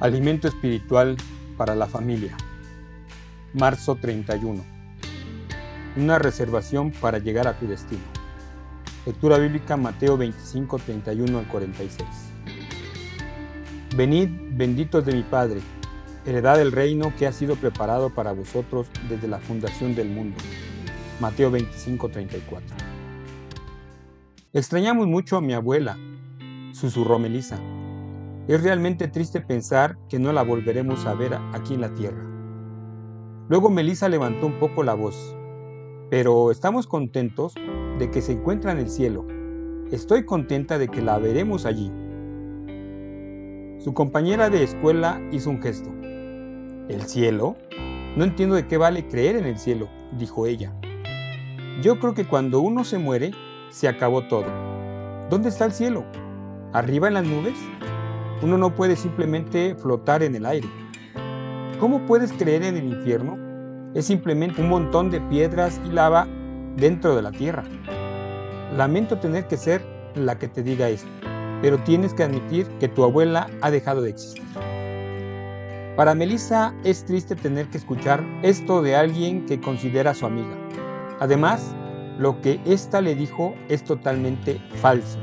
Alimento espiritual para la familia. Marzo 31. Una reservación para llegar a tu destino. Lectura bíblica Mateo 25, 31 al 46. Venid, benditos de mi Padre, heredad del reino que ha sido preparado para vosotros desde la fundación del mundo. Mateo 25, 34. Extrañamos mucho a mi abuela, susurró Melissa. Es realmente triste pensar que no la volveremos a ver aquí en la tierra. Luego Melissa levantó un poco la voz. Pero estamos contentos de que se encuentra en el cielo. Estoy contenta de que la veremos allí. Su compañera de escuela hizo un gesto. ¿El cielo? No entiendo de qué vale creer en el cielo, dijo ella. Yo creo que cuando uno se muere, se acabó todo. ¿Dónde está el cielo? ¿Arriba en las nubes? Uno no puede simplemente flotar en el aire. ¿Cómo puedes creer en el infierno? Es simplemente un montón de piedras y lava dentro de la tierra. Lamento tener que ser la que te diga esto, pero tienes que admitir que tu abuela ha dejado de existir. Para Melissa es triste tener que escuchar esto de alguien que considera su amiga. Además, lo que ésta le dijo es totalmente falso.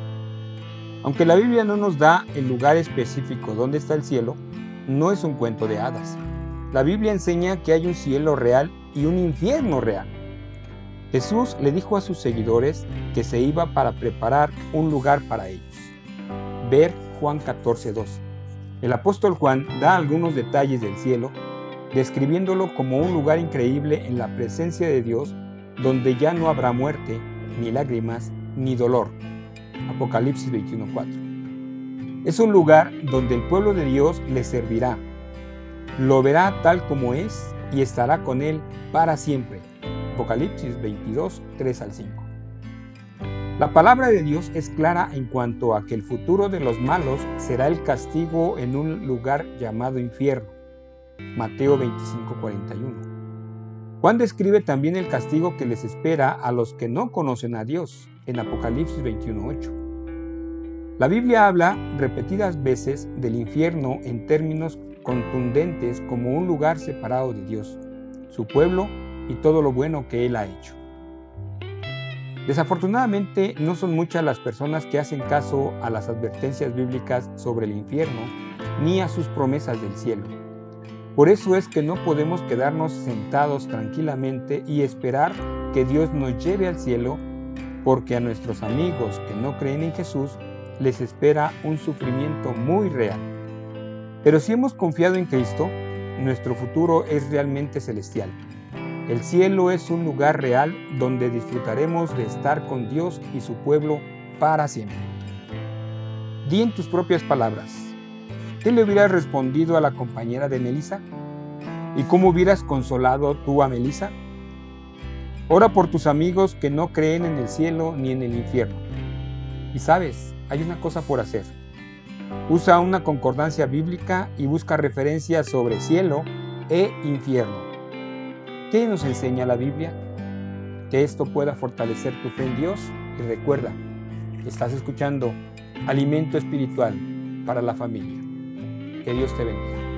Aunque la Biblia no nos da el lugar específico donde está el cielo, no es un cuento de hadas. La Biblia enseña que hay un cielo real y un infierno real. Jesús le dijo a sus seguidores que se iba para preparar un lugar para ellos. Ver Juan 14:2. El apóstol Juan da algunos detalles del cielo, describiéndolo como un lugar increíble en la presencia de Dios, donde ya no habrá muerte, ni lágrimas, ni dolor, Apocalipsis 21:4. Es un lugar donde el pueblo de Dios le servirá. Lo verá tal como es y estará con él para siempre. Apocalipsis 22, 3 al 5. La palabra de Dios es clara en cuanto a que el futuro de los malos será el castigo en un lugar llamado infierno. Mateo 25, 41. Juan describe también el castigo que les espera a los que no conocen a Dios en Apocalipsis 21.8. La Biblia habla repetidas veces del infierno en términos contundentes como un lugar separado de Dios, su pueblo y todo lo bueno que Él ha hecho. Desafortunadamente no son muchas las personas que hacen caso a las advertencias bíblicas sobre el infierno ni a sus promesas del cielo. Por eso es que no podemos quedarnos sentados tranquilamente y esperar que Dios nos lleve al cielo, porque a nuestros amigos que no creen en Jesús les espera un sufrimiento muy real. Pero si hemos confiado en Cristo, nuestro futuro es realmente celestial. El cielo es un lugar real donde disfrutaremos de estar con Dios y su pueblo para siempre. Di en tus propias palabras, ¿Qué le hubieras respondido a la compañera de Melissa? ¿Y cómo hubieras consolado tú a Melissa? Ora por tus amigos que no creen en el cielo ni en el infierno. Y sabes, hay una cosa por hacer. Usa una concordancia bíblica y busca referencias sobre cielo e infierno. ¿Qué nos enseña la Biblia? Que esto pueda fortalecer tu fe en Dios y recuerda, estás escuchando Alimento Espiritual para la Familia. Que Dios te bendiga.